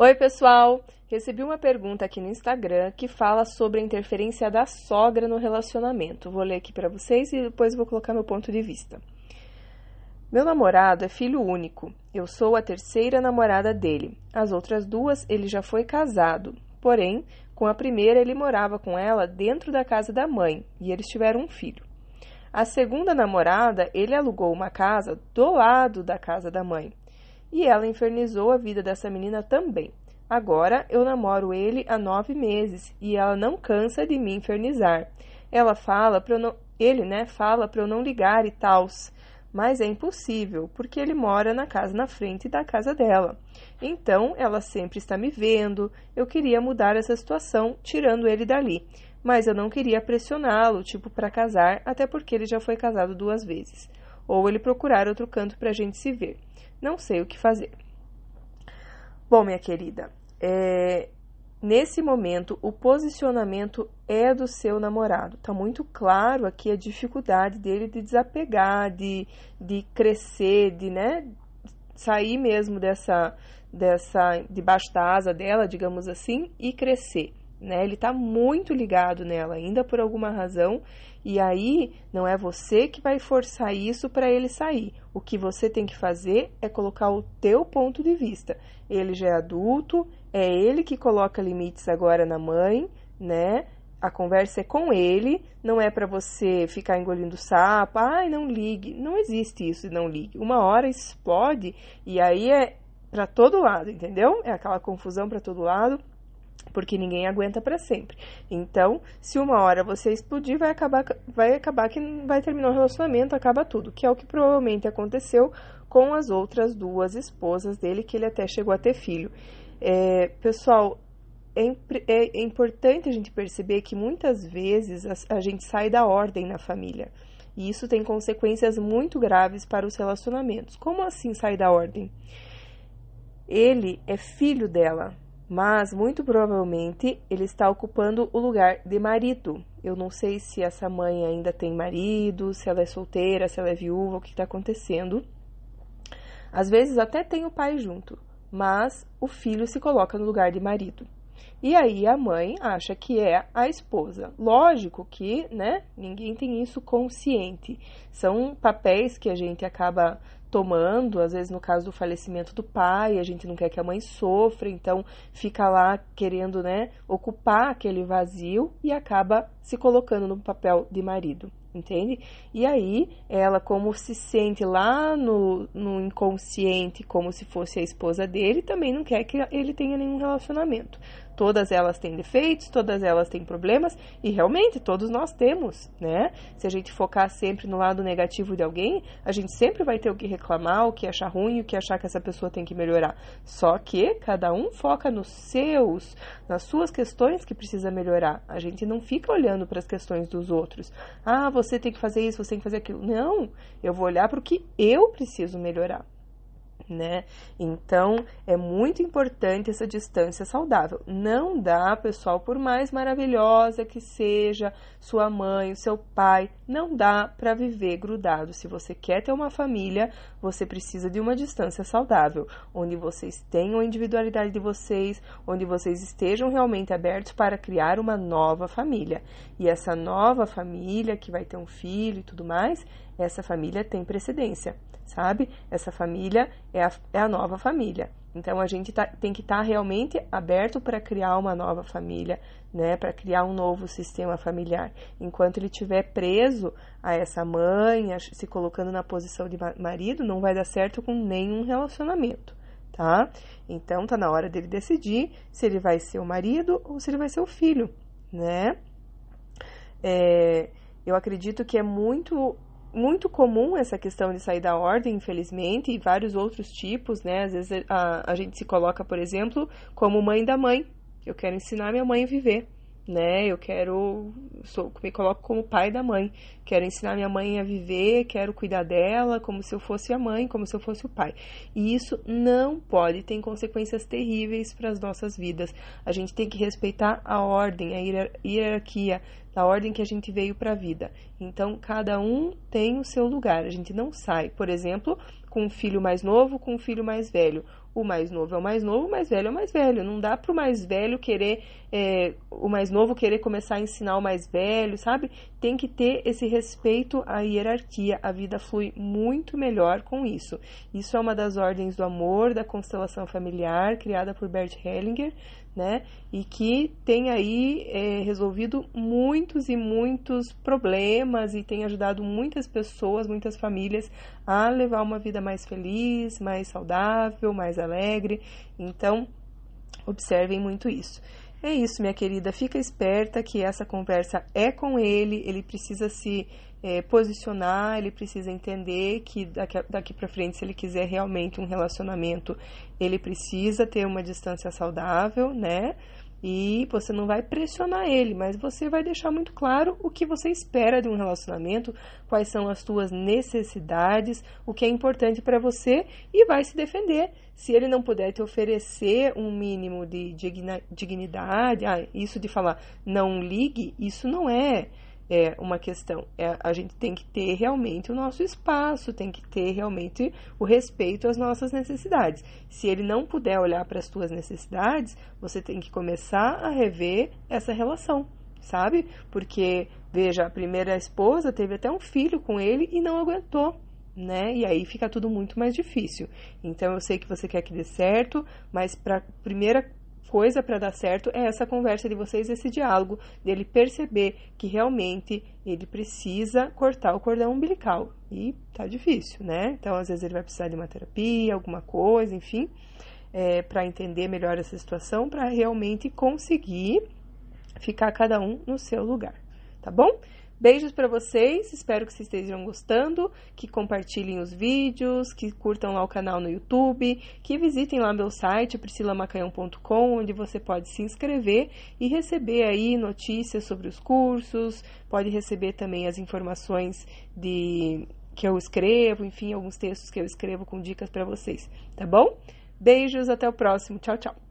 Oi, pessoal! Recebi uma pergunta aqui no Instagram que fala sobre a interferência da sogra no relacionamento. Vou ler aqui para vocês e depois vou colocar meu ponto de vista. Meu namorado é filho único. Eu sou a terceira namorada dele. As outras duas ele já foi casado. Porém, com a primeira ele morava com ela dentro da casa da mãe e eles tiveram um filho. A segunda namorada, ele alugou uma casa do lado da casa da mãe. E ela infernizou a vida dessa menina também. Agora eu namoro ele há nove meses e ela não cansa de me infernizar. Ela fala para não, ele, né, fala para eu não ligar e tals, mas é impossível porque ele mora na casa na frente da casa dela. Então ela sempre está me vendo. Eu queria mudar essa situação, tirando ele dali, mas eu não queria pressioná-lo, tipo para casar, até porque ele já foi casado duas vezes. Ou ele procurar outro canto para a gente se ver. Não sei o que fazer. Bom, minha querida, é, nesse momento o posicionamento é do seu namorado. Tá muito claro aqui a dificuldade dele de desapegar, de, de crescer, de né, sair mesmo dessa, dessa debaixo da asa dela, digamos assim, e crescer. Né? Ele está muito ligado nela ainda por alguma razão e aí não é você que vai forçar isso para ele sair. O que você tem que fazer é colocar o teu ponto de vista. Ele já é adulto, é ele que coloca limites agora na mãe, né? A conversa é com ele, não é para você ficar engolindo sapo, ai, não ligue. Não existe isso, não ligue. Uma hora explode e aí é para todo lado, entendeu? É aquela confusão para todo lado porque ninguém aguenta para sempre. Então, se uma hora você explodir, vai acabar, vai acabar que vai terminar o relacionamento, acaba tudo, que é o que provavelmente aconteceu com as outras duas esposas dele, que ele até chegou a ter filho. É, pessoal, é, é, importante a gente perceber que muitas vezes a gente sai da ordem na família. E isso tem consequências muito graves para os relacionamentos. Como assim sai da ordem? Ele é filho dela, mas muito provavelmente ele está ocupando o lugar de marido. Eu não sei se essa mãe ainda tem marido, se ela é solteira, se ela é viúva, o que está acontecendo. Às vezes até tem o pai junto, mas o filho se coloca no lugar de marido. E aí a mãe acha que é a esposa. Lógico que, né, ninguém tem isso consciente. São papéis que a gente acaba tomando, às vezes no caso do falecimento do pai, a gente não quer que a mãe sofra, então fica lá querendo, né, ocupar aquele vazio e acaba se colocando no papel de marido, entende? E aí ela, como se sente lá no, no inconsciente, como se fosse a esposa dele, também não quer que ele tenha nenhum relacionamento. Todas elas têm defeitos, todas elas têm problemas e realmente todos nós temos, né? Se a gente focar sempre no lado negativo de alguém, a gente sempre vai ter o que reclamar, o que achar ruim, o que achar que essa pessoa tem que melhorar. Só que cada um foca nos seus, nas suas questões que precisa melhorar. A gente não fica olhando para as questões dos outros. Ah, você tem que fazer isso, você tem que fazer aquilo. Não, eu vou olhar para o que eu preciso melhorar né? Então, é muito importante essa distância saudável. Não dá, pessoal, por mais maravilhosa que seja sua mãe, seu pai, não dá para viver grudado. Se você quer ter uma família, você precisa de uma distância saudável, onde vocês tenham a individualidade de vocês, onde vocês estejam realmente abertos para criar uma nova família. E essa nova família que vai ter um filho e tudo mais, essa família tem precedência, sabe? Essa família é a, é a nova família. Então a gente tá, tem que estar tá realmente aberto para criar uma nova família, né? Para criar um novo sistema familiar. Enquanto ele estiver preso a essa mãe, se colocando na posição de marido, não vai dar certo com nenhum relacionamento, tá? Então tá na hora dele decidir se ele vai ser o marido ou se ele vai ser o filho, né? É, eu acredito que é muito muito comum essa questão de sair da ordem, infelizmente, e vários outros tipos, né? Às vezes a, a gente se coloca, por exemplo, como mãe da mãe. Eu quero ensinar minha mãe a viver, né? Eu quero, sou, me coloco como pai da mãe. Quero ensinar minha mãe a viver, quero cuidar dela como se eu fosse a mãe, como se eu fosse o pai. E isso não pode, tem consequências terríveis para as nossas vidas. A gente tem que respeitar a ordem, a hierarquia, da ordem que a gente veio para a vida. Então, cada um tem o seu lugar. A gente não sai, por exemplo, com um filho mais novo, com um filho mais velho. O mais novo é o mais novo, o mais velho é o mais velho. Não dá para o mais velho querer, é, o mais novo querer começar a ensinar o mais velho, sabe? Tem que ter esse respeito à hierarquia. A vida flui muito melhor com isso. Isso é uma das ordens do amor, da constelação familiar, criada por Bert Hellinger, né? E que tem aí é, resolvido muitos e muitos problemas e tem ajudado muitas pessoas, muitas famílias a levar uma vida mais feliz, mais saudável, mais alegre. Então, observem muito isso. É isso, minha querida. Fica esperta que essa conversa é com ele, ele precisa se é, posicionar, ele precisa entender que daqui, daqui para frente, se ele quiser realmente um relacionamento, ele precisa ter uma distância saudável, né? E você não vai pressionar ele, mas você vai deixar muito claro o que você espera de um relacionamento, quais são as suas necessidades, o que é importante para você e vai se defender. Se ele não puder te oferecer um mínimo de dignidade, ah, isso de falar não ligue, isso não é é uma questão. É, a gente tem que ter realmente o nosso espaço, tem que ter realmente o respeito às nossas necessidades. Se ele não puder olhar para as suas necessidades, você tem que começar a rever essa relação, sabe? Porque, veja, a primeira esposa teve até um filho com ele e não aguentou. Né? E aí fica tudo muito mais difícil. Então eu sei que você quer que dê certo, mas para primeira coisa para dar certo é essa conversa de vocês, esse diálogo, dele perceber que realmente ele precisa cortar o cordão umbilical. E tá difícil, né? Então, às vezes, ele vai precisar de uma terapia, alguma coisa, enfim, é, para entender melhor essa situação, para realmente conseguir ficar cada um no seu lugar, tá bom? Beijos para vocês, espero que vocês estejam gostando, que compartilhem os vídeos, que curtam lá o canal no YouTube, que visitem lá meu site priscilamacanhão.com, onde você pode se inscrever e receber aí notícias sobre os cursos, pode receber também as informações de que eu escrevo, enfim, alguns textos que eu escrevo com dicas para vocês, tá bom? Beijos, até o próximo. Tchau, tchau.